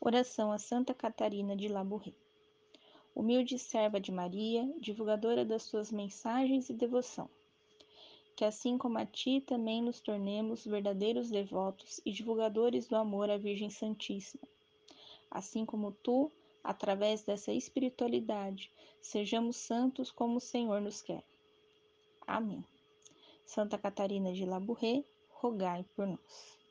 Oração a Santa Catarina de Labouré. Humilde serva de Maria, divulgadora das suas mensagens e devoção. Que assim como a ti também nos tornemos verdadeiros devotos e divulgadores do amor à Virgem Santíssima. Assim como tu, através dessa espiritualidade, sejamos santos como o Senhor nos quer. Amém. Santa Catarina de Labouré, rogai por nós.